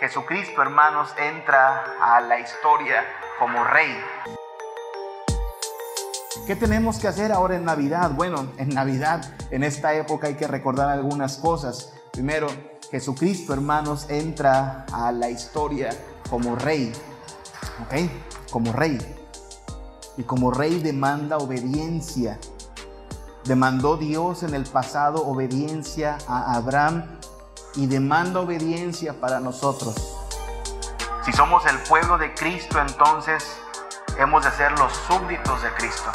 Jesucristo, hermanos, entra a la historia como rey. ¿Qué tenemos que hacer ahora en Navidad? Bueno, en Navidad, en esta época hay que recordar algunas cosas. Primero, Jesucristo, hermanos, entra a la historia como rey. ¿Ok? Como rey. Y como rey demanda obediencia. Demandó Dios en el pasado obediencia a Abraham y demanda obediencia para nosotros. Si somos el pueblo de Cristo, entonces hemos de ser los súbditos de Cristo.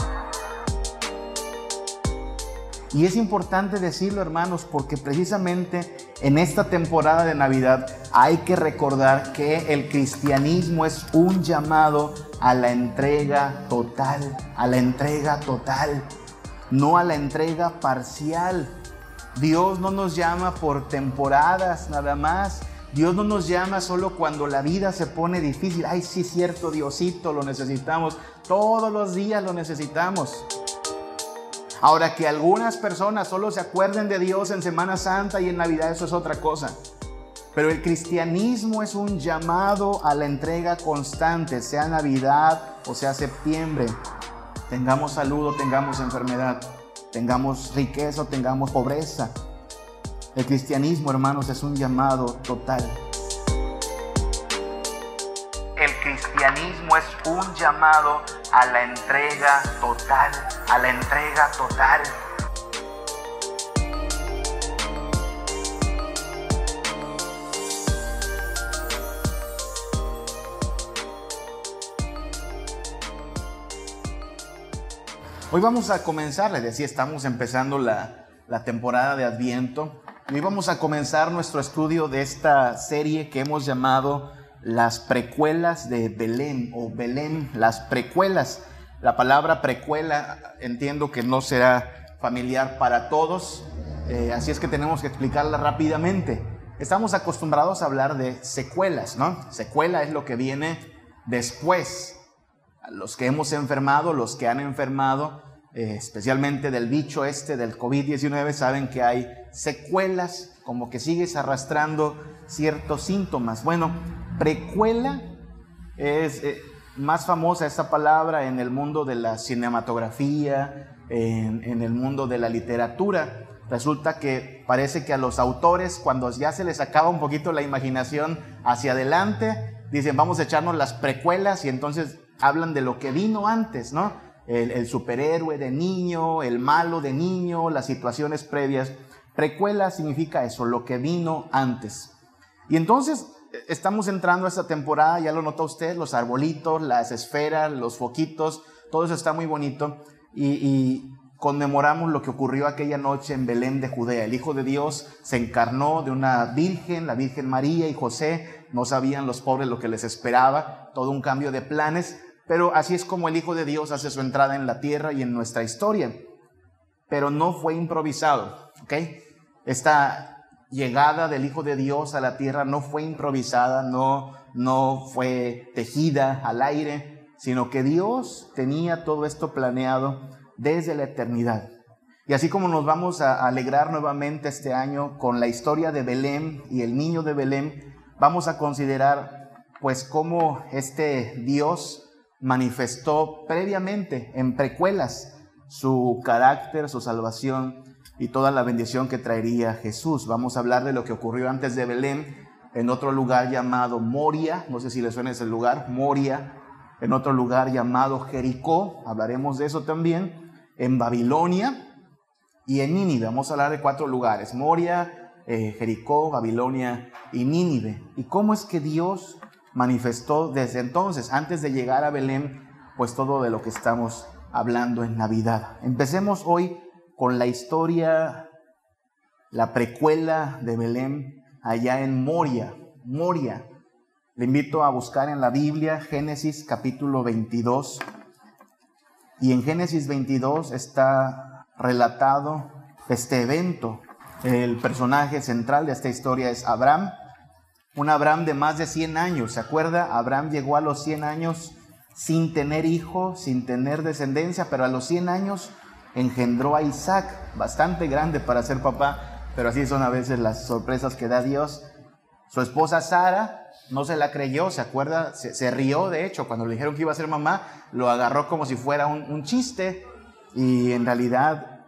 Y es importante decirlo, hermanos, porque precisamente en esta temporada de Navidad hay que recordar que el cristianismo es un llamado a la entrega total, a la entrega total, no a la entrega parcial. Dios no nos llama por temporadas nada más. Dios no nos llama solo cuando la vida se pone difícil. Ay, sí, cierto, Diosito, lo necesitamos. Todos los días lo necesitamos. Ahora que algunas personas solo se acuerden de Dios en Semana Santa y en Navidad, eso es otra cosa. Pero el cristianismo es un llamado a la entrega constante, sea Navidad o sea septiembre. Tengamos salud o tengamos enfermedad tengamos riqueza o tengamos pobreza. El cristianismo, hermanos, es un llamado total. El cristianismo es un llamado a la entrega total, a la entrega total. Hoy vamos a comenzar, les decía, estamos empezando la, temporada de Adviento hoy vamos a comenzar nuestro estudio de esta serie que hemos llamado las precuelas de Belén o Belén, las precuelas. La palabra precuela entiendo que no será familiar para todos, eh, así es que tenemos que explicarla rápidamente. Estamos acostumbrados a hablar de secuelas, ¿no? Secuela es lo que viene después. Los que hemos enfermado, los que han enfermado, eh, especialmente del bicho este del COVID-19, saben que hay secuelas, como que sigues arrastrando ciertos síntomas. Bueno, precuela es eh, más famosa esta palabra en el mundo de la cinematografía, en, en el mundo de la literatura. Resulta que parece que a los autores, cuando ya se les acaba un poquito la imaginación hacia adelante, dicen, vamos a echarnos las precuelas y entonces hablan de lo que vino antes, ¿no? El, superhéroe de niño, el malo de niño, las situaciones previas. Precuela significa eso, lo que vino antes. Y entonces eh, estamos entrando a esta temporada, ya lo notó usted, los arbolitos, las esferas, los foquitos, todo eso está muy bonito. Y, y, conmemoramos lo que ocurrió aquella noche en Belén de Judea. El Hijo de Dios se encarnó de una virgen, la Virgen María y José. No sabían los pobres lo que les esperaba, todo un cambio de planes. Pero así es como el Hijo de Dios hace su entrada en la tierra y en nuestra historia. Pero no fue improvisado, ¿ok? Esta llegada del Hijo de Dios a la tierra no fue improvisada, no, no fue tejida al aire, sino que Dios tenía todo esto planeado desde la eternidad. Y así como nos vamos a alegrar nuevamente este año con la historia de Belén y el niño de Belén, vamos a considerar pues cómo este Dios manifestó previamente en precuelas su carácter, su salvación y toda la bendición que traería Jesús. Vamos a hablar de lo que ocurrió antes de Belén en otro lugar llamado Moria, no sé si les suena ese lugar, Moria, en otro lugar llamado Jericó, hablaremos de eso también, en Babilonia y en Nínive. Vamos a hablar de cuatro lugares, Moria, eh, Jericó, Babilonia y Nínive. ¿Y cómo es que Dios manifestó desde entonces, antes de llegar a Belén, pues todo de lo que estamos hablando en Navidad. Empecemos hoy con la historia, la precuela de Belén allá en Moria. Moria. Le invito a buscar en la Biblia Génesis capítulo 22. Y en Génesis 22 está relatado este evento. El personaje central de esta historia es Abraham un Abraham de más de 100 años. ¿Se acuerda? Abraham llegó a los 100 años sin tener hijo, sin tener descendencia, pero a los 100 años engendró a Isaac, bastante grande para ser papá, pero así son a veces las sorpresas que da Dios. Su esposa Sara no se la creyó, se acuerda, se, rió de hecho, cuando le dijeron que iba a ser mamá, lo agarró como si fuera un, chiste y en realidad,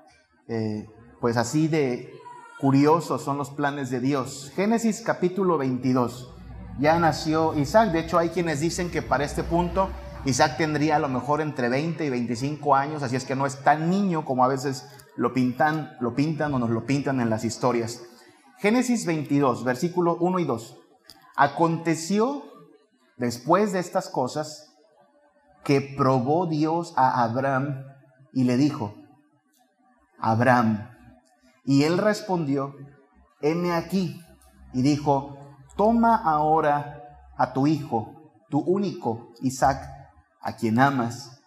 eh, pues así de curiosos son los planes de Dios. Génesis capítulo 22, ya nació Isaac, de hecho hay quienes dicen que para este punto Isaac tendría a lo mejor entre 20 y 25 años, así es que no es tan niño como a veces lo pintan, lo pintan o nos lo pintan en las historias. Génesis 22, versículo 1 y 2. Aconteció después de estas cosas que probó Dios a Abraham y le dijo, Abraham. Y él respondió, heme aquí. Y dijo, toma ahora a tu hijo, tu único, Isaac, a quien amas,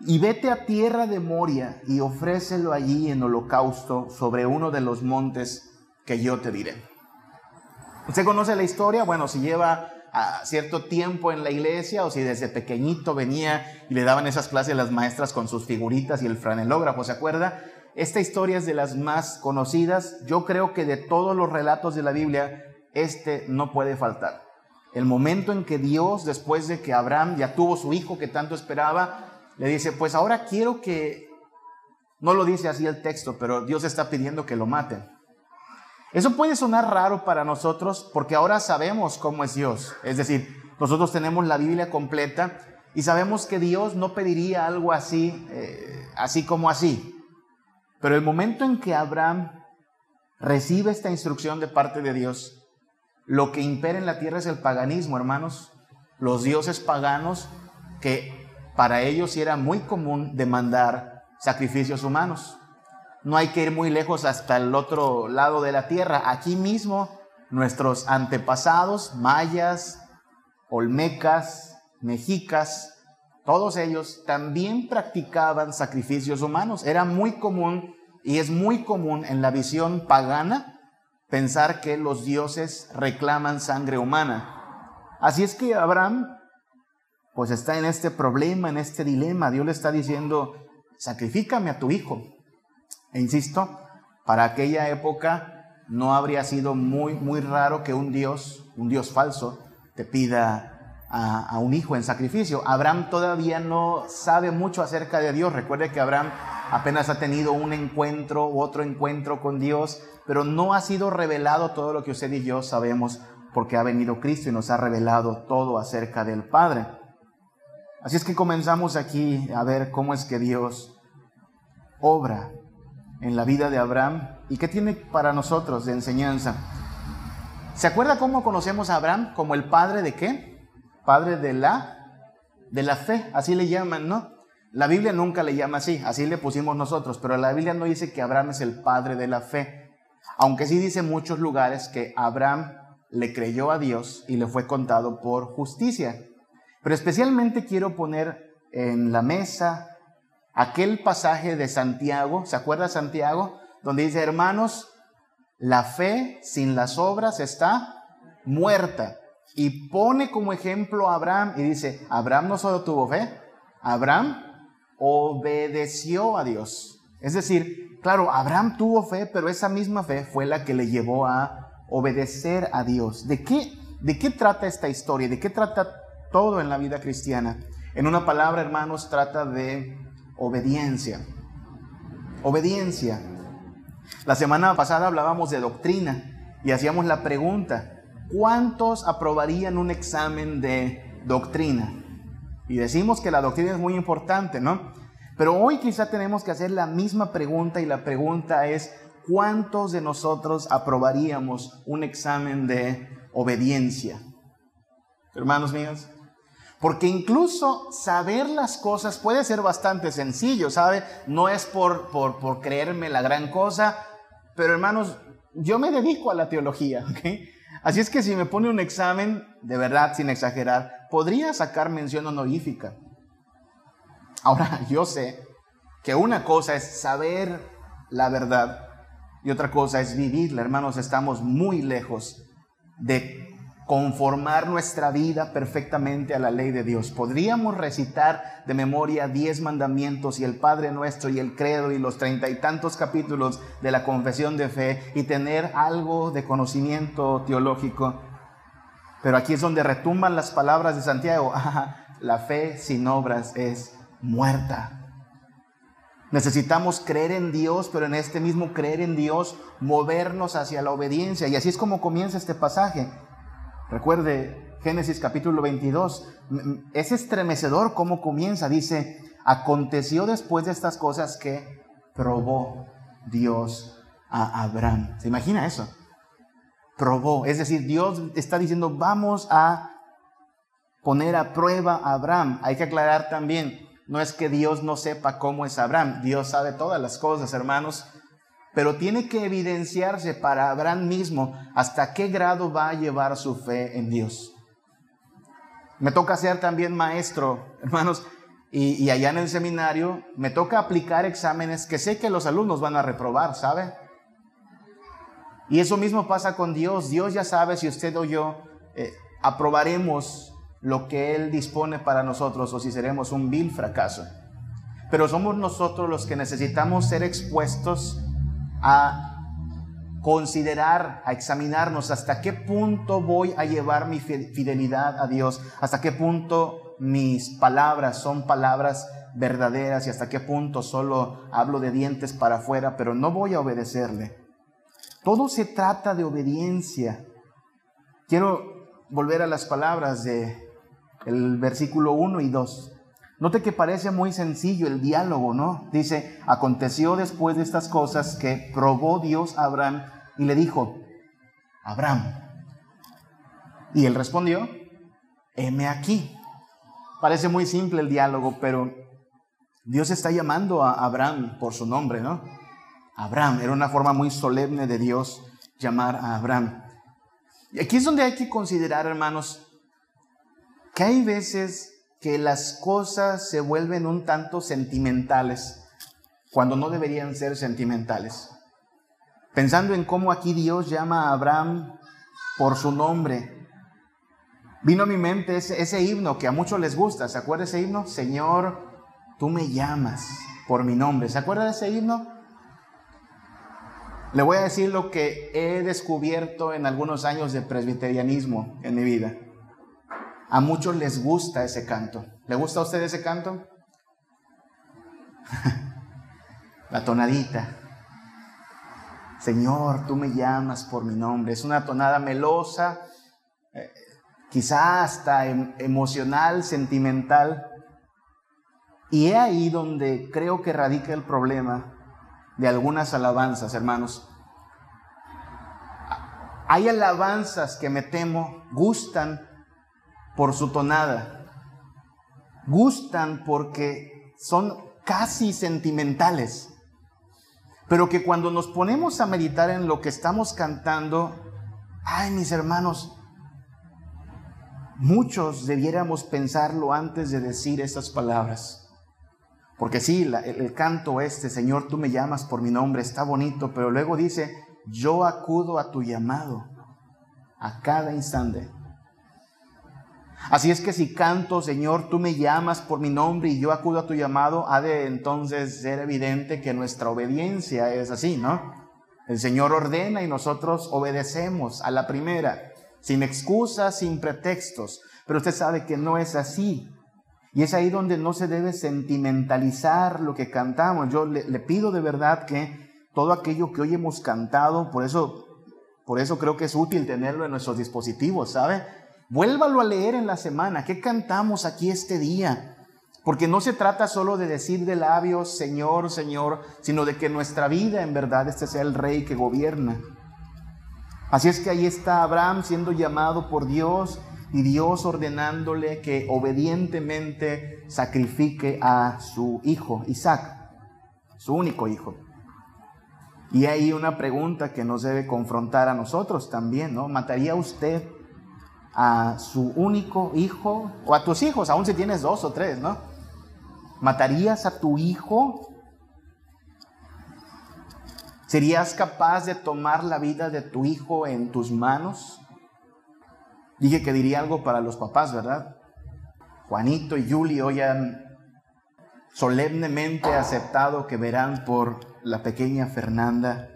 y vete a tierra de Moria y ofrécelo allí en holocausto sobre uno de los montes que yo te diré. ¿Usted conoce la historia? Bueno, si lleva a cierto tiempo en la iglesia o si desde pequeñito venía y le daban esas clases las maestras con sus figuritas y el franelógrafo, ¿se acuerda? Esta historia es de las más conocidas. Yo creo que de todos los relatos de la Biblia, este no puede faltar. El momento en que Dios, después de que Abraham ya tuvo su hijo que tanto esperaba, le dice, pues ahora quiero que, no lo dice así el texto, pero Dios está pidiendo que lo maten. Eso puede sonar raro para nosotros porque ahora sabemos cómo es Dios. Es decir, nosotros tenemos la Biblia completa y sabemos que Dios no pediría algo así, eh, así como así. Pero el momento en que Abraham recibe esta instrucción de parte de Dios, lo que impera en la tierra es el paganismo, hermanos. Los dioses paganos que para ellos era muy común demandar sacrificios humanos. No hay que ir muy lejos hasta el otro lado de la tierra. Aquí mismo nuestros antepasados, mayas, olmecas, mexicas, todos ellos también practicaban sacrificios humanos. Era muy común y es muy común en la visión pagana pensar que los dioses reclaman sangre humana. Así es que Abraham pues está en este problema, en este dilema. Dios le está diciendo, sacrifícame a tu hijo. E insisto, para aquella época no habría sido muy, muy raro que un dios, un dios falso, te pida a, un hijo en sacrificio. Abraham todavía no sabe mucho acerca de Dios. Recuerde que Abraham apenas ha tenido un encuentro u otro encuentro con Dios pero no ha sido revelado todo lo que usted y yo sabemos porque ha venido Cristo y nos ha revelado todo acerca del Padre. Así es que comenzamos aquí a ver cómo es que Dios obra en la vida de Abraham y qué tiene para nosotros de enseñanza. ¿Se acuerda cómo conocemos a Abraham? Como el padre de qué? Padre de la de la fe, así le llaman, ¿no? La Biblia nunca le llama así, así le pusimos nosotros, pero la Biblia no dice que Abraham es el padre de la fe. Aunque sí dice en muchos lugares que Abraham le creyó a Dios y le fue contado por justicia. Pero especialmente quiero poner en la mesa aquel pasaje de Santiago, ¿se acuerda Santiago? Donde dice, hermanos, la fe sin las obras está muerta. Y pone como ejemplo a Abraham y dice, Abraham no solo tuvo fe, Abraham obedeció a Dios. Es decir, Claro, Abraham tuvo fe, pero esa misma fe fue la que le llevó a obedecer a Dios. ¿De qué, de qué trata esta historia? ¿De qué trata todo en la vida cristiana? En una palabra, hermanos, trata de obediencia. Obediencia. La semana pasada hablábamos de doctrina y hacíamos la pregunta, ¿cuántos aprobarían un examen de doctrina? Y decimos que la doctrina es muy importante, ¿no? Pero hoy quizá tenemos que hacer la misma pregunta y la pregunta es, ¿cuántos de nosotros aprobaríamos un examen de obediencia? Hermanos míos, porque incluso saber las cosas puede ser bastante sencillo, ¿sabe? No es por, por, por creerme la gran cosa, pero hermanos, yo me dedico a la teología, ¿ok? Así es que si me pone un examen, de verdad, sin exagerar, podría sacar mención honorífica. Ahora, yo sé que una cosa es saber la verdad y otra cosa es vivirla. Hermanos, estamos muy lejos de conformar nuestra vida perfectamente a la ley de Dios. Podríamos recitar de memoria diez mandamientos y el Padre nuestro y el credo y los treinta y tantos capítulos de la confesión de fe y tener algo de conocimiento teológico, Pero aquí es donde retumban las palabras de Santiago. la fe sin obras es muerta. Necesitamos creer en Dios, pero en este mismo creer en Dios, movernos hacia la obediencia. Y así es como comienza este pasaje. Recuerde Génesis capítulo 22. Es estremecedor cómo comienza. Dice, aconteció después de estas cosas que probó Dios a Abraham. ¿Se imagina eso? Probó. Es decir, Dios está diciendo, vamos a poner a prueba a Abraham. Hay que aclarar también, no es que Dios no sepa cómo es Abraham, Dios sabe todas las cosas, hermanos, pero tiene que evidenciarse para Abraham mismo hasta qué grado va a llevar su fe en Dios. Me toca ser también maestro, hermanos, y, allá en el seminario me toca aplicar exámenes que sé que los alumnos van a reprobar, ¿sabe? Y eso mismo pasa con Dios. Dios ya sabe si usted o yo eh, aprobaremos lo que Él dispone para nosotros o si seremos un vil fracaso. Pero somos nosotros los que necesitamos ser expuestos a considerar, a examinarnos hasta qué punto voy a llevar mi fidelidad a Dios, hasta qué punto mis palabras son palabras verdaderas y hasta qué punto solo hablo de dientes para afuera, pero no voy a obedecerle. Todo se trata de obediencia. Quiero volver a las palabras de el versículo 1 y 2. Note que parece muy sencillo el diálogo, ¿no? Dice, aconteció después de estas cosas que probó Dios a Abraham y le dijo, Abraham. Y él respondió, heme aquí. Parece muy simple el diálogo, pero Dios está llamando a Abraham por su nombre, ¿no? Abraham, era una forma muy solemne de Dios llamar a Abraham. Y aquí es donde hay que considerar, hermanos, que hay veces que las cosas se vuelven un tanto sentimentales cuando no deberían ser sentimentales. Pensando en cómo aquí Dios llama a Abraham por su nombre, vino a mi mente ese, himno que a muchos les gusta. ¿Se acuerda ese himno? Señor, tú me llamas por mi nombre. ¿Se acuerda de ese himno? Le voy a decir lo que he descubierto en algunos años de presbiterianismo en mi vida. A muchos les gusta ese canto. ¿Le gusta a usted ese canto? La tonadita. Señor, tú me llamas por mi nombre. Es una tonada melosa, eh, quizá hasta em, emocional, sentimental. Y he ahí donde creo que radica el problema de algunas alabanzas, hermanos. Hay alabanzas que me temo gustan por su tonada. Gustan porque son casi sentimentales. Pero que cuando nos ponemos a meditar en lo que estamos cantando, ay mis hermanos, muchos debiéramos pensarlo antes de decir esas palabras. Porque sí, el, el, canto este, Señor, tú me llamas por mi nombre, está bonito, pero luego dice, yo acudo a tu llamado a cada instante. Así es que si canto, Señor, tú me llamas por mi nombre y yo acudo a tu llamado, ha de entonces ser evidente que nuestra obediencia es así, ¿no? El Señor ordena y nosotros obedecemos a la primera, sin excusas, sin pretextos. Pero usted sabe que no es así. Y es ahí donde no se debe sentimentalizar lo que cantamos. Yo le, pido de verdad que todo aquello que hoy hemos cantado, por eso, por eso creo que es útil tenerlo en nuestros dispositivos, ¿sabe? Vuélvalo a leer en la semana. ¿Qué cantamos aquí este día? Porque no se trata solo de decir de labios, Señor, Señor, sino de que nuestra vida en verdad este sea el rey que gobierna. Así es que ahí está Abraham siendo llamado por Dios y Dios ordenándole que obedientemente sacrifique a su hijo, Isaac, su único hijo. Y hay una pregunta que nos debe confrontar a nosotros también, ¿no? ¿Mataría usted a su único hijo, o a tus hijos, aun si tienes dos o tres, ¿no? ¿Matarías a tu hijo? ¿Serías capaz de tomar la vida de tu hijo en tus manos? Dije que diría algo para los papás, ¿verdad? Juanito y Julie hoy han solemnemente aceptado que verán por la pequeña Fernanda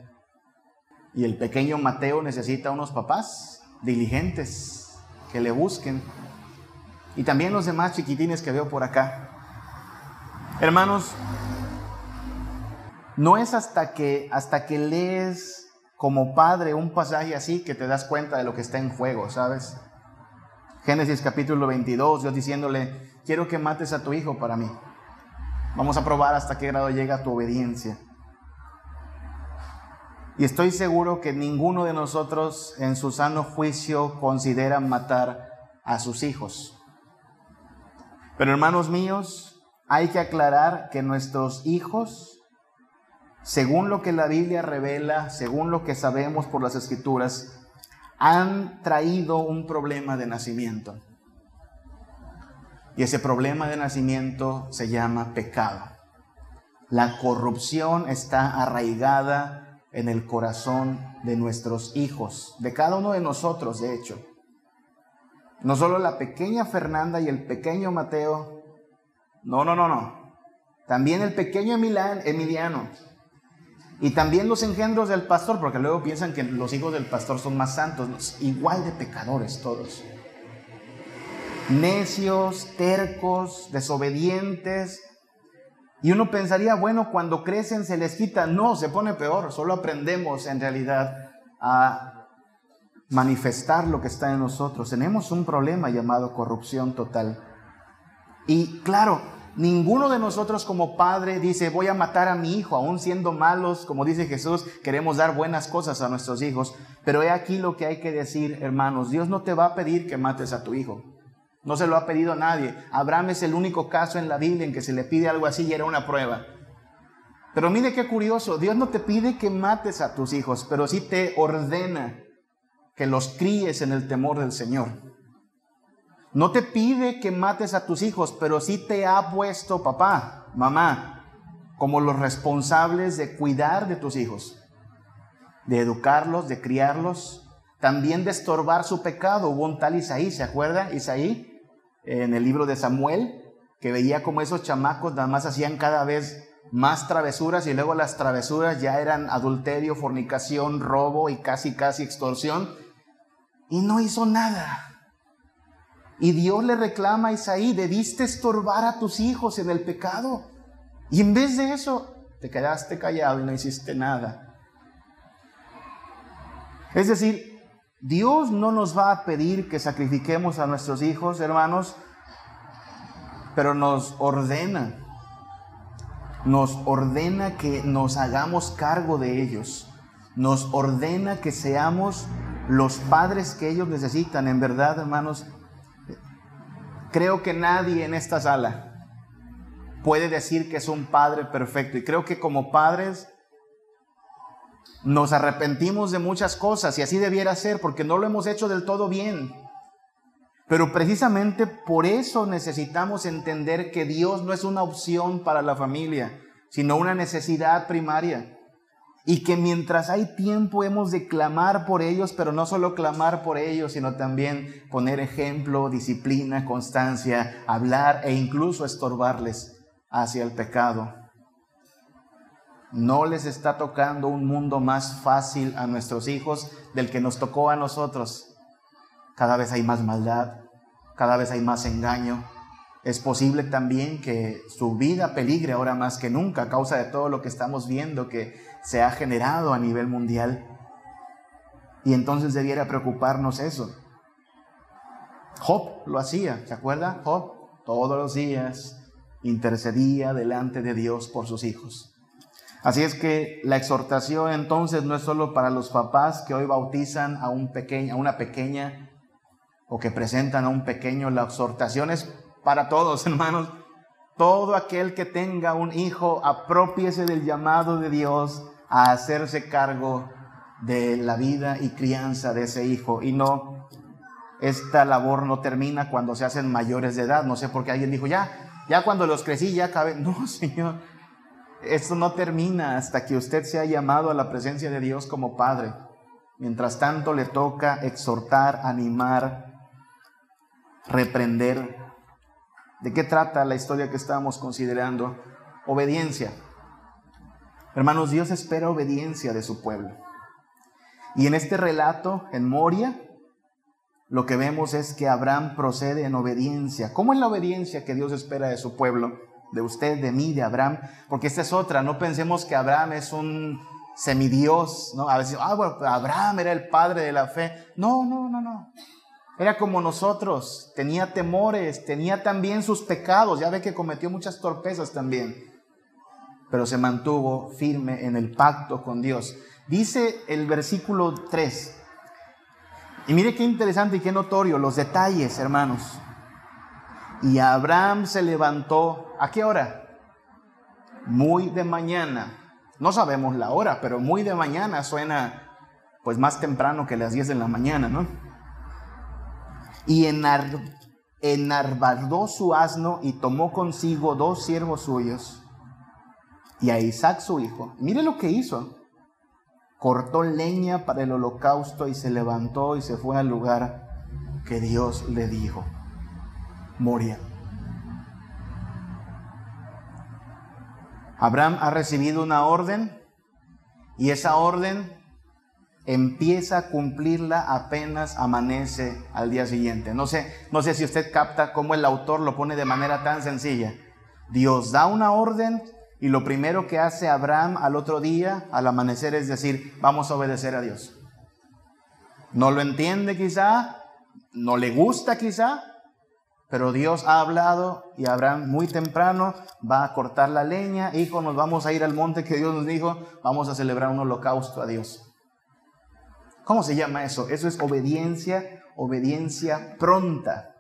y el pequeño Mateo necesita unos papás diligentes, que le busquen. Y también los demás chiquitines que veo por acá. Hermanos, no es hasta que, hasta que lees como padre un pasaje así que te das cuenta de lo que está en juego, ¿sabes? Génesis capítulo 22, Dios diciéndole, quiero que mates a tu hijo para mí. Vamos a probar hasta qué grado llega tu obediencia. Y estoy seguro que ninguno de nosotros en su sano juicio considera matar a sus hijos. Pero hermanos míos, hay que aclarar que nuestros hijos, según lo que la Biblia revela, según lo que sabemos por las escrituras, han traído un problema de nacimiento. Y ese problema de nacimiento se llama pecado. La corrupción está arraigada en el corazón de nuestros hijos, de cada uno de nosotros, de hecho. No solo la pequeña Fernanda y el pequeño Mateo, no, no, no, no. También el pequeño Emiliano. Y también los engendros del pastor, porque luego piensan que los hijos del pastor son más santos, igual de pecadores todos. Necios, tercos, desobedientes. Y uno pensaría, bueno, cuando crecen se les quita. No, se pone peor. Solo aprendemos en realidad a manifestar lo que está en nosotros. Tenemos un problema llamado corrupción total. Y claro, ninguno de nosotros como padre dice, voy a matar a mi hijo, aún siendo malos, como dice Jesús, queremos dar buenas cosas a nuestros hijos. Pero he aquí lo que hay que decir, hermanos, Dios no te va a pedir que mates a tu hijo. No se lo ha pedido a nadie. Abraham es el único caso en la Biblia en que se le pide algo así y era una prueba. Pero mire qué curioso, Dios no te pide que mates a tus hijos, pero sí te ordena que los críes en el temor del Señor. No te pide que mates a tus hijos, pero sí te ha puesto papá, mamá, como los responsables de cuidar de tus hijos, de educarlos, de criarlos, también de estorbar su pecado. Hubo un tal Isaí, ¿se acuerda? Isaí, en el libro de Samuel, que veía como esos chamacos nada más hacían cada vez más travesuras y luego las travesuras ya eran adulterio, fornicación, robo y casi, casi extorsión y no hizo nada. Y Dios le reclama a Isaí, debiste estorbar a tus hijos en el pecado. Y en vez de eso, te quedaste callado y no hiciste nada. Es decir, Dios no nos va a pedir que sacrifiquemos a nuestros hijos, hermanos, pero nos ordena, nos ordena que nos hagamos cargo de ellos, nos ordena que seamos los padres que ellos necesitan. En verdad, hermanos, creo que nadie en esta sala puede decir que es un padre perfecto. Y creo que como padres nos arrepentimos de muchas cosas y así debiera ser porque no lo hemos hecho del todo bien. Pero precisamente por eso necesitamos entender que Dios no es una opción para la familia, sino una necesidad primaria. Y que mientras hay tiempo hemos de clamar por ellos, pero no solo clamar por ellos, sino también poner ejemplo, disciplina, constancia, hablar e incluso estorbarles hacia el pecado. No les está tocando un mundo más fácil a nuestros hijos del que nos tocó a nosotros. Cada vez hay más maldad, cada vez hay más engaño. Es posible también que su vida peligre ahora más que nunca a causa de todo lo que estamos viendo, que se ha generado a nivel mundial. Y entonces debiera preocuparnos eso. Job lo hacía, ¿se acuerda? Job todos los días intercedía delante de Dios por sus hijos. Así es que la exhortación entonces no es solo para los papás que hoy bautizan a, un pequeño, a una pequeña o que presentan a un pequeño, la exhortación es para todos, hermanos. Todo aquel que tenga un hijo, apropiese del llamado de Dios a hacerse cargo de la vida y crianza de ese hijo. Y no, esta labor no termina cuando se hacen mayores de edad. No sé por qué alguien dijo, ya, ya cuando los crecí, ya cabe. No, Señor, esto no termina hasta que usted sea llamado a la presencia de Dios como Padre. Mientras tanto le toca exhortar, animar, reprender. ¿De qué trata la historia que estábamos considerando? Obediencia. Hermanos, Dios espera obediencia de su pueblo. Y en este relato, en Moria, lo que vemos es que Abraham procede en obediencia. ¿Cómo es la obediencia que Dios espera de su pueblo? De usted, de mí, de Abraham. Porque esta es otra. No pensemos que Abraham es un semidios, ¿no? A veces, ah, bueno, Abraham era el padre de la fe. No, no, no, no. Era como nosotros, tenía temores, tenía también sus pecados, ya ve que cometió muchas torpezas también, pero se mantuvo firme en el pacto con Dios. Dice el versículo 3, y mire qué interesante y qué notorio los detalles, hermanos. Y Abraham se levantó, ¿a qué hora? Muy de mañana. No sabemos la hora, pero muy de mañana suena pues más temprano que las 10 de la mañana, ¿no? Y enarbardó su asno y tomó consigo dos siervos suyos y a Isaac su hijo. Mire lo que hizo. Cortó leña para el holocausto y se levantó y se fue al lugar que Dios le dijo. Moria. Abraham ha recibido una orden y esa orden empieza a cumplirla apenas amanece al día siguiente. No sé, no sé si usted capta cómo el autor lo pone de manera tan sencilla. Dios da una orden y lo primero que hace Abraham al otro día, al amanecer, es decir, vamos a obedecer a Dios. No lo entiende quizá, no le gusta quizá, pero Dios ha hablado y Abraham muy temprano va a cortar la leña, hijo, nos vamos a ir al monte que Dios nos dijo, vamos a celebrar un holocausto a Dios. ¿Cómo se llama eso? Eso es obediencia, obediencia pronta.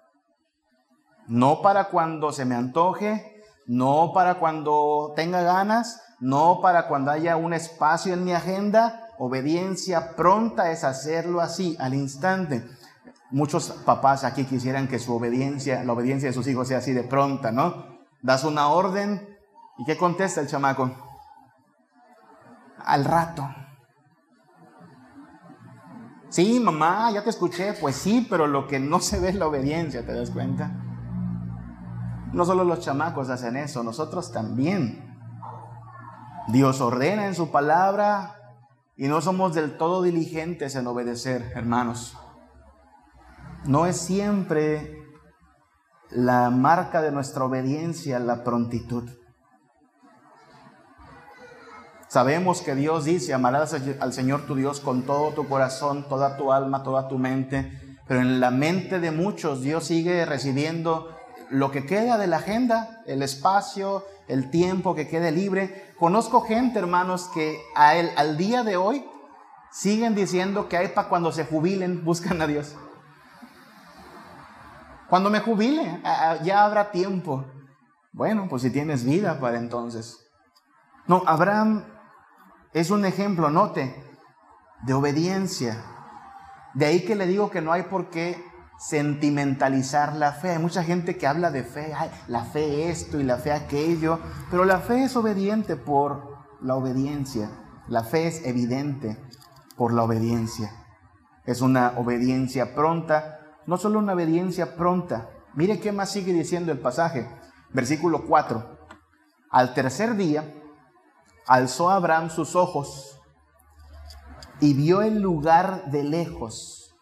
No para cuando se me antoje, no para cuando tenga ganas, no para cuando haya un espacio en mi agenda. Obediencia pronta es hacerlo así, al instante. Muchos papás aquí quisieran que su obediencia, la obediencia de sus hijos sea así de pronta, ¿no? Das una orden y ¿qué contesta el chamaco? Al rato. Sí, mamá, ya te escuché. Pues sí, pero lo que no se ve es la obediencia, ¿te das cuenta? No solo los chamacos hacen eso, nosotros también. Dios ordena en su palabra y no somos del todo diligentes en obedecer, hermanos. No es siempre la marca de nuestra obediencia la prontitud. Sabemos que Dios dice, amarás al Señor tu Dios con todo tu corazón, toda tu alma, toda tu mente, pero en la mente de muchos Dios sigue recibiendo lo que queda de la agenda, el espacio, el tiempo que quede libre. Conozco gente, hermanos, que a él, al día de hoy siguen diciendo que hay para cuando se jubilen, buscan a Dios. Cuando me jubile, ya habrá tiempo. Bueno, pues si tienes vida para entonces. No, Abraham es un ejemplo, note, de obediencia. De ahí que le digo que no hay por qué sentimentalizar la fe. Hay mucha gente que habla de fe, la fe esto y la fe aquello, pero la fe es obediente por la obediencia. La fe es evidente por la obediencia. Es una obediencia pronta, no solo una obediencia pronta. Mire qué más sigue diciendo el pasaje. Versículo 4. Al tercer día, alzó Abraham sus ojos y vio el lugar de lejos.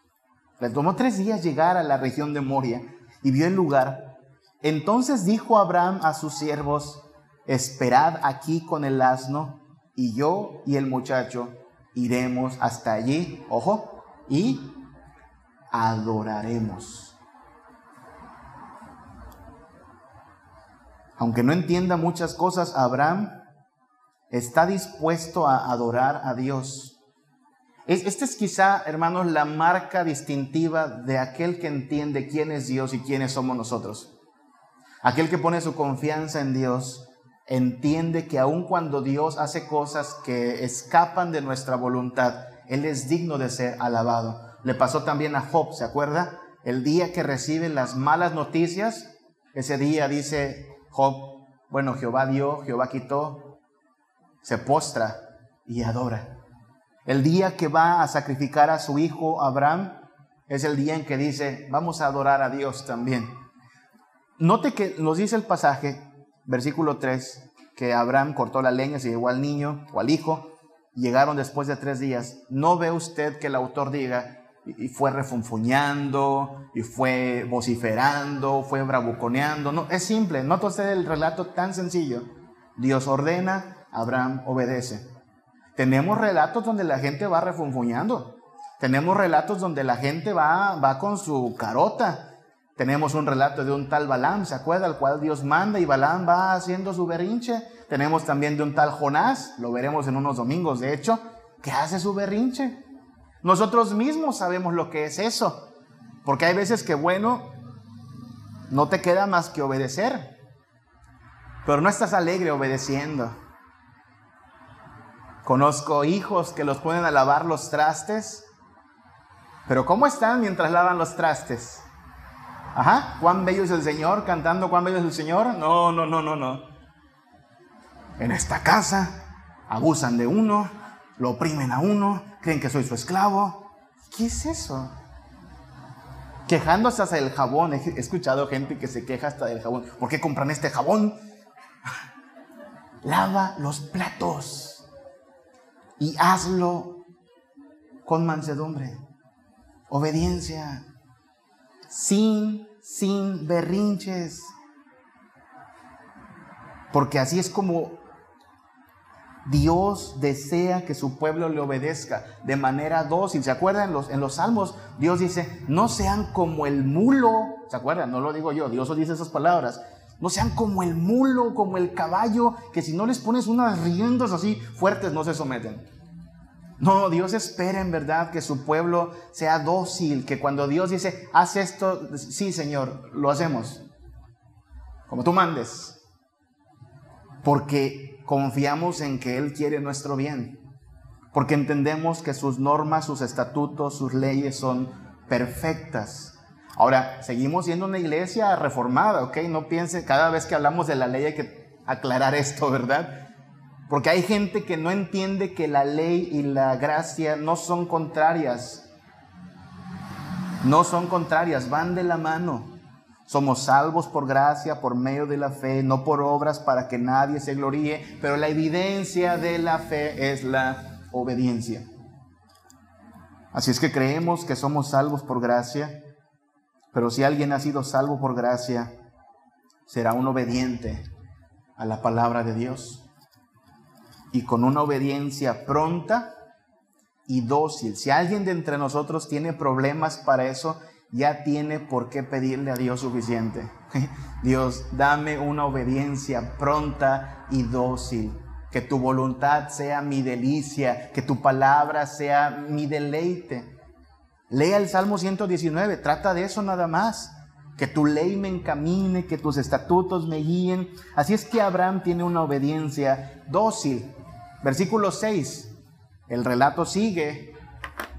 Le tomó tres días llegar a la región de Moria y vio el lugar. Entonces dijo Abraham a sus siervos, esperad aquí con el asno y yo y el muchacho iremos hasta allí, ojo, y adoraremos. Aunque no entienda muchas cosas, Abraham está dispuesto a adorar a Dios. Esta es quizá, hermanos, la marca distintiva de aquel que entiende quién es Dios y quiénes somos nosotros. Aquel que pone su confianza en Dios entiende que aun cuando Dios hace cosas que escapan de nuestra voluntad, Él es digno de ser alabado. Le pasó también a Job, ¿se acuerda? El día que recibe las malas noticias, ese día dice Job, bueno, Jehová dio, Jehová quitó, se postra y adora. El día que va a sacrificar a su hijo Abraham es el día en que dice, vamos a adorar a Dios también. Note que nos dice el pasaje, versículo 3, que Abraham cortó la leña, se llevó al niño o al hijo, llegaron después de tres días. No ve usted que el autor diga, y fue refunfuñando, y fue vociferando, fue bravuconeando. No, es simple, usted el relato tan sencillo. Dios ordena, Abraham obedece. Tenemos relatos donde la gente va refunfuñando. Tenemos relatos donde la gente va, va con su carota. Tenemos un relato de un tal Balaam, ¿se acuerda? Al cual Dios manda y Balaam va haciendo su berrinche. Tenemos también de un tal Jonás, lo veremos en unos domingos, de hecho, que hace su berrinche. Nosotros mismos sabemos lo que es eso. Porque hay veces que, bueno, no te queda más que obedecer. Pero no estás alegre obedeciendo. Conozco hijos que los ponen a lavar los trastes. Pero ¿cómo están mientras lavan los trastes? Ajá, cuán bello es el Señor, cantando cuán bello es el Señor. No, no, no, no, no. En esta casa abusan de uno, lo oprimen a uno, creen que soy su esclavo. ¿Qué es eso? Quejándose hasta del jabón. He escuchado gente que se queja hasta del jabón. ¿Por qué compran este jabón? Lava los platos y hazlo con mansedumbre, obediencia, sin, sin berrinches. Porque así es como Dios desea que su pueblo le obedezca de manera dócil. ¿Se acuerdan? En los, en los salmos Dios dice, no sean como el mulo. ¿Se acuerdan? No lo digo yo, Dios os dice esas palabras. No sean como el mulo, como el caballo, que si no les pones unas riendas así fuertes no se someten. No, Dios espera en verdad que su pueblo sea dócil, que cuando Dios dice, haz esto, sí Señor, lo hacemos. Como tú mandes. Porque confiamos en que Él quiere nuestro bien, porque entendemos que sus normas, sus estatutos, sus leyes son perfectas. Ahora, seguimos siendo una iglesia reformada, ¿ok? No piense, cada vez que hablamos de la ley hay que aclarar esto, ¿verdad? Porque hay gente que no entiende que la ley y la gracia no son contrarias. No son contrarias, van de la mano. Somos salvos por gracia, por medio de la fe, no por obras para que nadie se gloríe, pero la evidencia de la fe es la obediencia. Así es que creemos que somos salvos por gracia, pero si alguien ha sido salvo por gracia, será un obediente a la palabra de Dios. Y con una obediencia pronta y dócil. Si alguien de entre nosotros tiene problemas para eso, ya tiene por qué pedirle a Dios suficiente. Dios, dame una obediencia pronta y dócil. Que tu voluntad sea mi delicia, que tu palabra sea mi deleite. Lea el Salmo 119, trata de eso nada más. Que tu ley me encamine, que tus estatutos me guíen. Así es que Abraham tiene una obediencia dócil. Versículo 6, el relato sigue.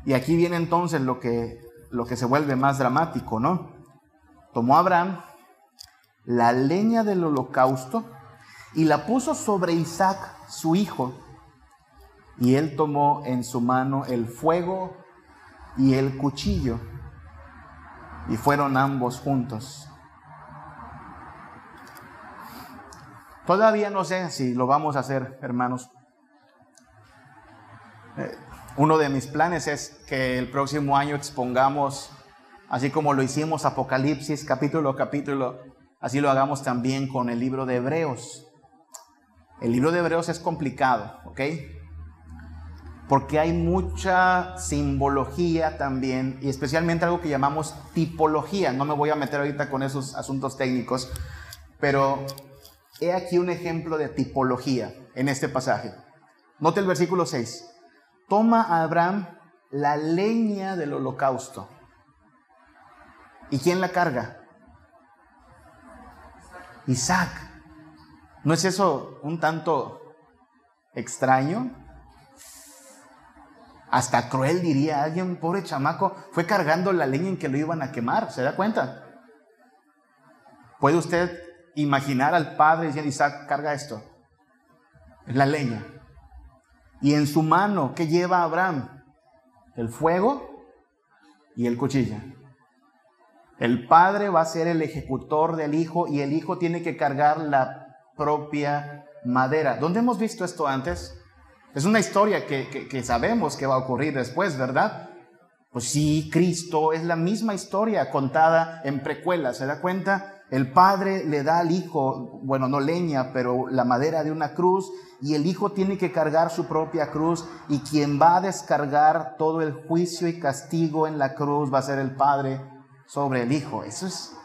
Y aquí viene entonces lo que lo que se vuelve más dramático, ¿no? Tomó Abraham la leña del holocausto y la puso sobre Isaac, su hijo, y él tomó en su mano el fuego y el cuchillo, y fueron ambos juntos. Todavía no sé si lo vamos a hacer, hermanos. Eh, uno de mis planes es que el próximo año expongamos, así como lo hicimos Apocalipsis capítulo a capítulo, así lo hagamos también con el libro de Hebreos. El libro de Hebreos es complicado, ¿ok? Porque hay mucha simbología también y especialmente algo que llamamos tipología. No me voy a meter ahorita con esos asuntos técnicos, pero he aquí un ejemplo de tipología en este pasaje. Note el versículo 6 toma a Abraham la leña del holocausto. ¿Y quién la carga? Isaac. ¿No es eso un tanto extraño? Hasta cruel diría alguien, pobre chamaco, fue cargando la leña en que lo iban a quemar, ¿se da cuenta? ¿Puede usted imaginar al padre diciendo, Isaac, carga esto? Es la leña. Y en su mano, ¿qué lleva Abraham? El fuego y el cuchillo. El padre va a ser el ejecutor del hijo y el hijo tiene que cargar la propia madera. ¿Dónde hemos visto esto antes? Es una historia que, sabemos que va a ocurrir después, ¿verdad? Pues sí, Cristo es la misma historia contada en precuela, ¿se da cuenta? El padre le da al hijo, bueno, no leña, pero la madera de una cruz, y el hijo tiene que cargar su propia cruz, y quien va a descargar todo el juicio y castigo en la cruz va a ser el padre sobre el hijo. Eso es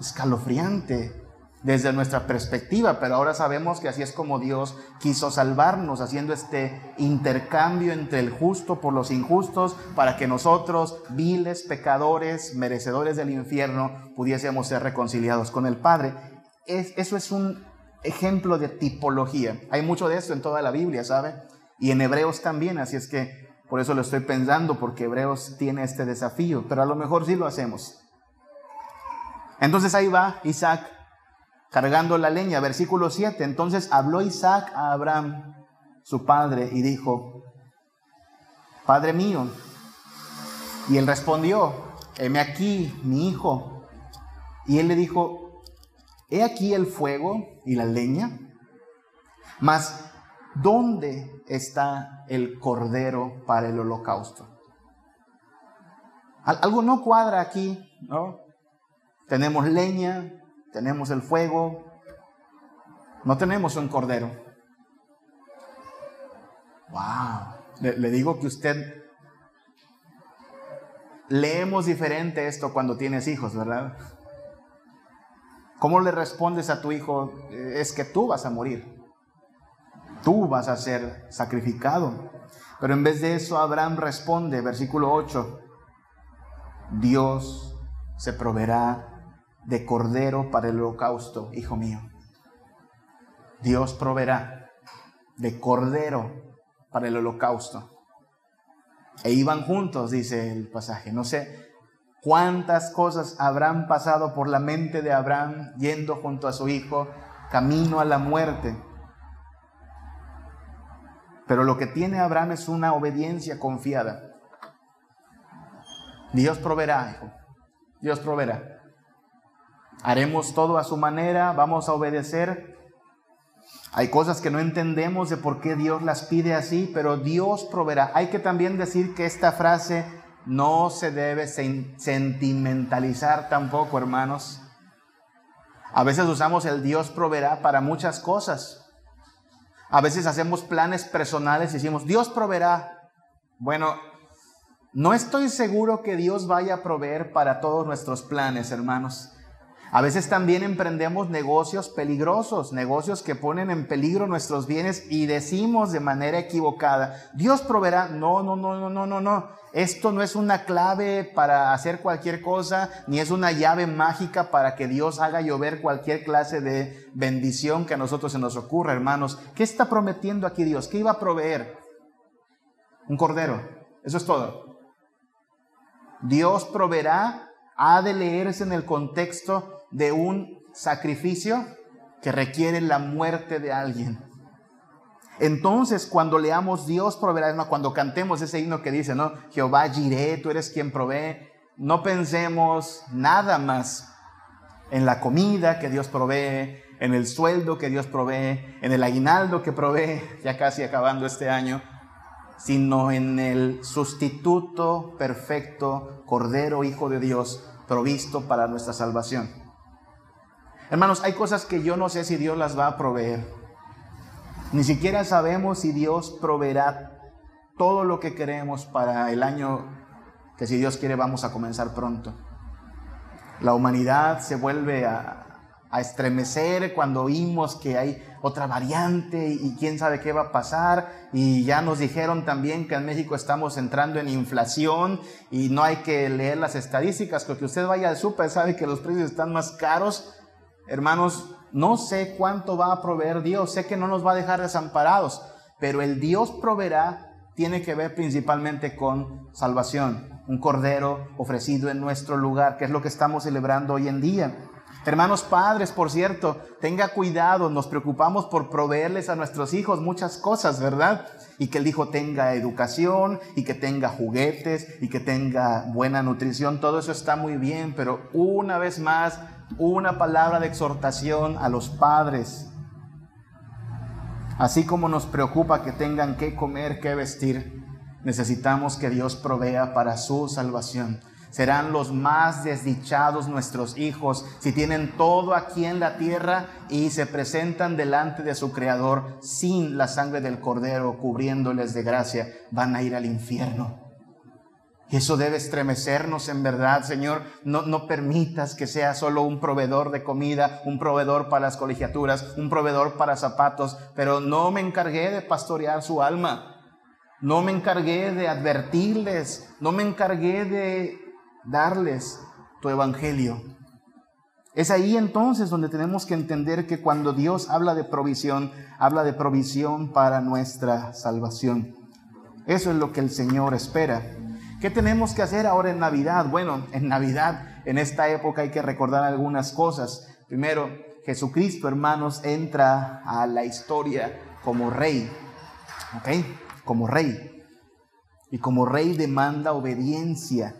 escalofriante desde nuestra perspectiva, pero ahora sabemos que así es como Dios quiso salvarnos, haciendo este intercambio entre el justo por los injustos, para que nosotros, viles, pecadores, merecedores del infierno, pudiésemos ser reconciliados con el Padre. eso es un ejemplo de tipología. Hay mucho de esto en toda la Biblia, ¿sabe? Y en Hebreos también, así es que por eso lo estoy pensando, porque Hebreos tiene este desafío, pero a lo mejor sí lo hacemos. Entonces ahí va Isaac cargando la leña. Versículo 7. Entonces habló Isaac a Abraham, su padre, y dijo, Padre mío. Y él respondió, heme aquí, mi hijo. Y él le dijo, he aquí el fuego y la leña, mas ¿dónde está el cordero para el holocausto? Algo no cuadra aquí, ¿no? Tenemos leña, tenemos el fuego, no tenemos un cordero. Wow, le, digo que usted leemos diferente esto cuando tienes hijos, ¿verdad? ¿Cómo le respondes a tu hijo? Es que tú vas a morir. Tú vas a ser sacrificado. Pero en vez de eso, Abraham responde, versículo 8, Dios se proveerá de cordero para el holocausto, hijo mío. Dios proveerá de cordero para el holocausto. E iban juntos, dice el pasaje. No sé cuántas cosas habrán pasado por la mente de Abraham yendo junto a su hijo, camino a la muerte. Pero lo que tiene Abraham es una obediencia confiada. Dios proveerá, hijo. Dios proveerá. Haremos todo a su manera, vamos a obedecer. Hay cosas que no entendemos de por qué Dios las pide así, pero Dios proveerá. Hay que también decir que esta frase no se debe sentimentalizar tampoco, hermanos. A veces usamos el Dios proveerá para muchas cosas. A veces hacemos planes personales y decimos, Dios proveerá. Bueno, no estoy seguro que Dios vaya a proveer para todos nuestros planes, hermanos. A veces también emprendemos negocios peligrosos, negocios que ponen en peligro nuestros bienes y decimos de manera equivocada, Dios proveerá. No, no, no, no, no, no, no. Esto no es una clave para hacer cualquier cosa, ni es una llave mágica para que Dios haga llover cualquier clase de bendición que a nosotros se nos ocurra, hermanos. ¿Qué está prometiendo aquí Dios? ¿Qué iba a proveer? Un cordero. Eso es todo. Dios proveerá, ha de leerse en el contexto de un sacrificio que requiere la muerte de alguien. Entonces, cuando leamos Dios proveerá, cuando cantemos ese himno que dice, ¿no? Jehová Jiré, tú eres quien provee, no pensemos nada más en la comida que Dios provee, en el sueldo que Dios provee, en el aguinaldo que provee, ya casi acabando este año, sino en el sustituto perfecto, Cordero, Hijo de Dios, provisto para nuestra salvación. Hermanos, hay cosas que yo no sé si Dios las va a proveer. Ni siquiera sabemos si Dios proveerá todo lo que queremos para el año que si Dios quiere vamos a comenzar pronto. La humanidad se vuelve a, estremecer cuando oímos que hay otra variante y quién sabe qué va a pasar. Y ya nos dijeron también que en México estamos entrando en inflación y no hay que leer las estadísticas, porque usted vaya al súper sabe que los precios están más caros Hermanos, no sé cuánto va a proveer Dios, sé que no nos va a dejar desamparados, pero el Dios proveerá tiene que ver principalmente con salvación, un cordero ofrecido en nuestro lugar, que es lo que estamos celebrando hoy en día. Hermanos padres, por cierto, tenga cuidado, nos preocupamos por proveerles a nuestros hijos muchas cosas, ¿verdad? Y que el hijo tenga educación y que tenga juguetes y que tenga buena nutrición, todo eso está muy bien, pero una vez más una palabra de exhortación a los padres. Así como nos preocupa que tengan que comer, que vestir, necesitamos que Dios provea para su salvación. Serán los más desdichados nuestros hijos si tienen todo aquí en la tierra y se presentan delante de su Creador sin la sangre del Cordero cubriéndoles de gracia. Van a ir al infierno. Y eso debe estremecernos en verdad, Señor. No, no permitas que sea solo un proveedor de comida, un proveedor para las colegiaturas, un proveedor para zapatos, pero no me encargué de pastorear su alma. No me encargué de advertirles, no me encargué de darles tu evangelio. Es ahí entonces donde tenemos que entender que cuando Dios habla de provisión, habla de provisión para nuestra salvación. Eso es lo que el Señor espera. ¿Qué tenemos que hacer ahora en Navidad? Bueno, en Navidad, en esta época hay que recordar algunas cosas. Primero, Jesucristo, hermanos, entra a la historia como rey. ¿Ok? Como rey. Y como rey demanda obediencia.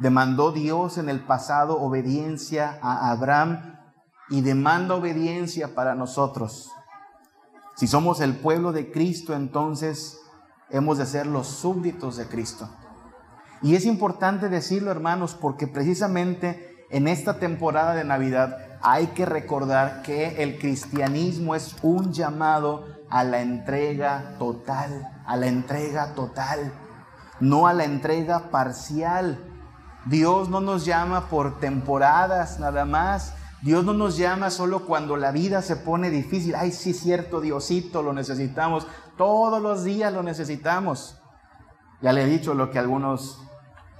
Demandó Dios en el pasado obediencia a Abraham y demanda obediencia para nosotros. Si somos el pueblo de Cristo, entonces hemos de ser los súbditos de Cristo. Y es importante decirlo, hermanos, porque precisamente en esta temporada de Navidad hay que recordar que el cristianismo es un llamado a la entrega total, a la entrega total, no a la entrega parcial. Dios no nos llama por temporadas nada más. Dios no nos llama solo cuando la vida se pone difícil. Ay, sí, cierto, Diosito, lo necesitamos. Todos los días lo necesitamos. Ya le he dicho lo que algunos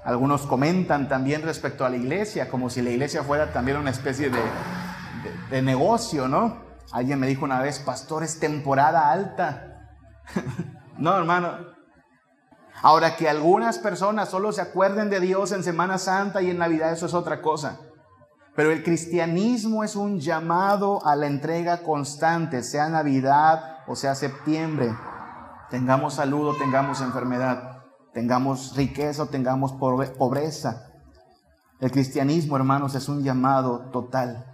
algunos comentan también respecto a la iglesia, como si la iglesia fuera también una especie de, negocio, ¿no? Alguien me dijo una vez, pastor, es temporada alta. no, hermano. Ahora que algunas personas solo se acuerden de Dios en Semana Santa y en Navidad, eso es otra cosa. Pero el cristianismo es un llamado a la entrega constante, sea Navidad o sea septiembre. Tengamos salud o tengamos enfermedad tengamos riqueza o tengamos pobreza. El cristianismo, hermanos, es un llamado total.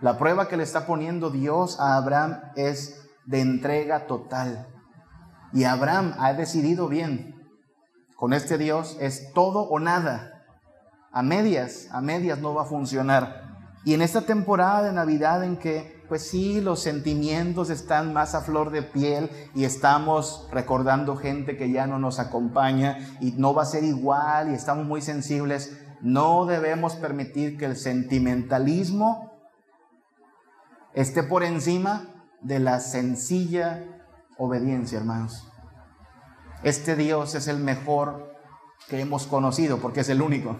La prueba que le está poniendo Dios a Abraham es de entrega total. Y Abraham ha decidido bien. Con este Dios es todo o nada. A medias, a medias no va a funcionar. Y en esta temporada de Navidad en que pues sí, los sentimientos están más a flor de piel y estamos recordando gente que ya no nos acompaña y no va a ser igual y estamos muy sensibles. No debemos permitir que el sentimentalismo esté por encima de la sencilla obediencia, hermanos. Este Dios es el mejor que hemos conocido porque es el único.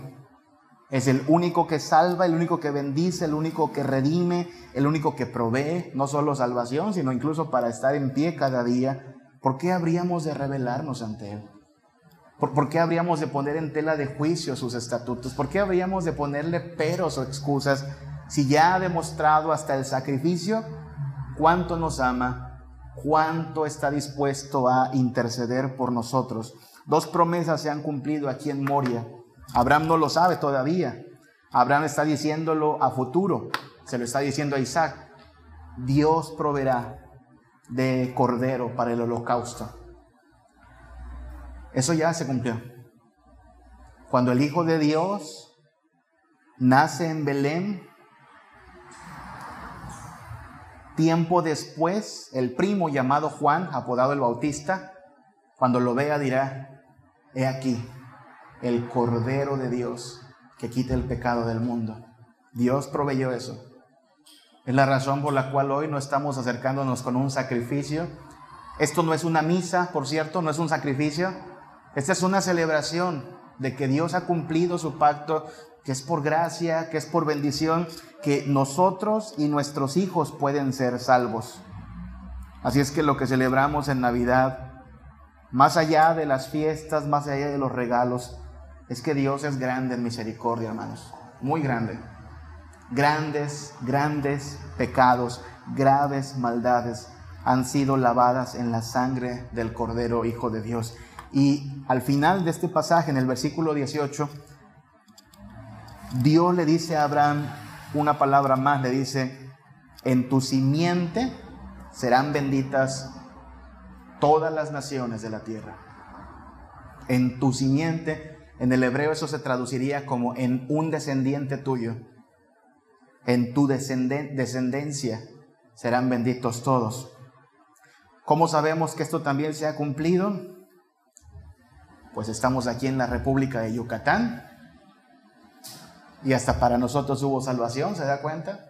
Es el único que salva, el único que bendice, el único que redime, el único que provee, no solo salvación, sino incluso para estar en pie cada día. ¿Por qué habríamos de rebelarnos ante Él? ¿Por, qué habríamos de poner en tela de juicio sus estatutos? ¿Por qué habríamos de ponerle peros o excusas si ya ha demostrado hasta el sacrificio cuánto nos ama, cuánto está dispuesto a interceder por nosotros? Dos promesas se han cumplido aquí en Moria Abraham no lo sabe todavía. Abraham está diciéndolo a futuro. Se lo está diciendo a Isaac. Dios proveerá de cordero para el holocausto. Eso ya se cumplió. Cuando el Hijo de Dios nace en Belén, tiempo después, el primo llamado Juan, apodado el Bautista, cuando lo vea dirá, he aquí, el Cordero de Dios que quita el pecado del mundo. Dios proveyó eso. Es la razón por la cual hoy no estamos acercándonos con un sacrificio. Esto no es una misa, por cierto, no es un sacrificio. Esta es una celebración de que Dios ha cumplido su pacto, que es por gracia, que es por bendición, que nosotros y nuestros hijos pueden ser salvos. Así es que lo que celebramos en Navidad, más allá de las fiestas, más allá de los regalos, es que Dios es grande en misericordia, hermanos. Muy grande. Grandes, grandes pecados, graves maldades han sido lavadas en la sangre del Cordero Hijo de Dios. Y al final de este pasaje, en el versículo 18, Dios le dice a Abraham una palabra más, le dice, en tu simiente serán benditas todas las naciones de la tierra. En tu simiente, en el hebreo eso se traduciría como en un descendiente tuyo. En tu descendencia serán benditos todos. ¿Cómo sabemos que esto también se ha cumplido? Pues estamos aquí en la República de Yucatán y hasta para nosotros hubo salvación, ¿se da cuenta?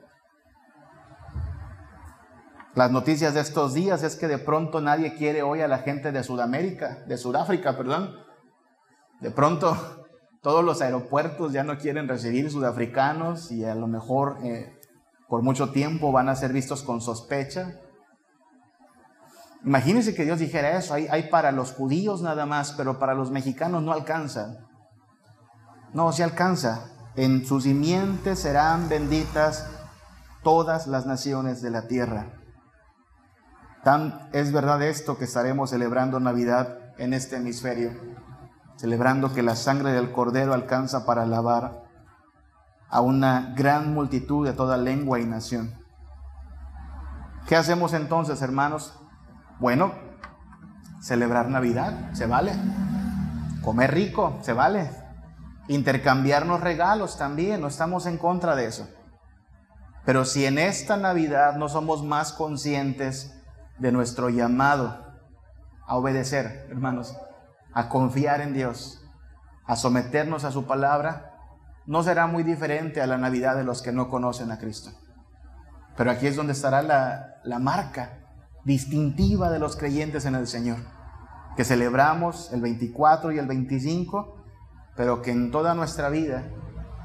Las noticias de estos días es que de pronto nadie quiere hoy a la gente de Sudamérica, de Sudáfrica, perdón. De pronto todos los aeropuertos ya no quieren recibir sudafricanos y a lo mejor eh, por mucho tiempo van a ser vistos con sospecha. Imagínense que Dios dijera eso, hay, hay para los judíos nada más, pero para los mexicanos no alcanza. No, se alcanza. En su simiente serán benditas todas las naciones de la tierra. Tan es verdad esto que estaremos celebrando Navidad en este hemisferio, celebrando que la sangre del Cordero alcanza para lavar a una gran multitud de toda lengua y nación. ¿Qué hacemos entonces, hermanos? Bueno, celebrar Navidad, se vale. Comer rico, se vale. Intercambiarnos regalos también, no estamos en contra de eso. Pero si en esta Navidad no somos más conscientes de nuestro llamado a obedecer, hermanos, a confiar en Dios, a someternos a su palabra, no será muy diferente a la Navidad de los que no conocen a Cristo. Pero aquí es donde estará la, la marca distintiva de los creyentes en el Señor, que celebramos el 24 y el 25, pero que en toda nuestra vida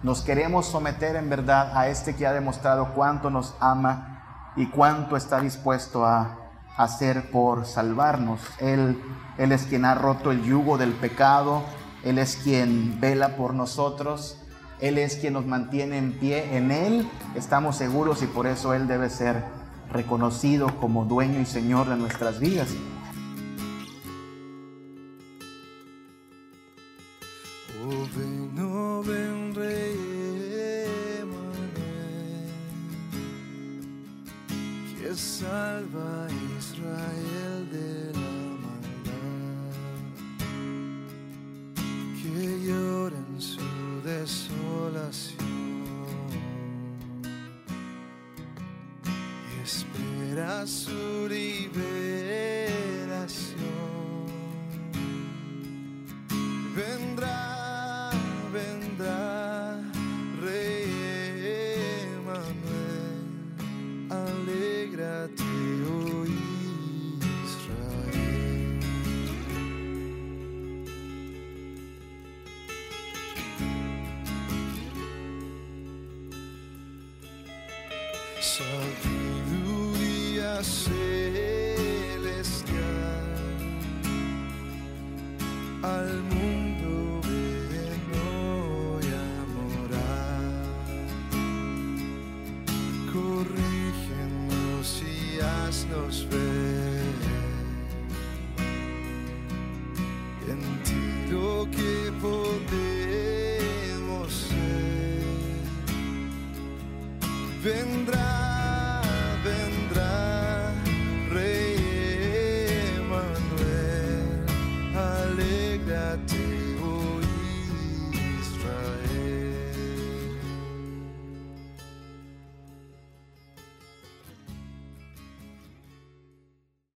nos queremos someter en verdad a este que ha demostrado cuánto nos ama y cuánto está dispuesto a hacer por salvarnos. Él, Él es quien ha roto el yugo del pecado, Él es quien vela por nosotros, Él es quien nos mantiene en pie. En Él estamos seguros y por eso Él debe ser reconocido como dueño y Señor de nuestras vidas. Gracias, Uribe.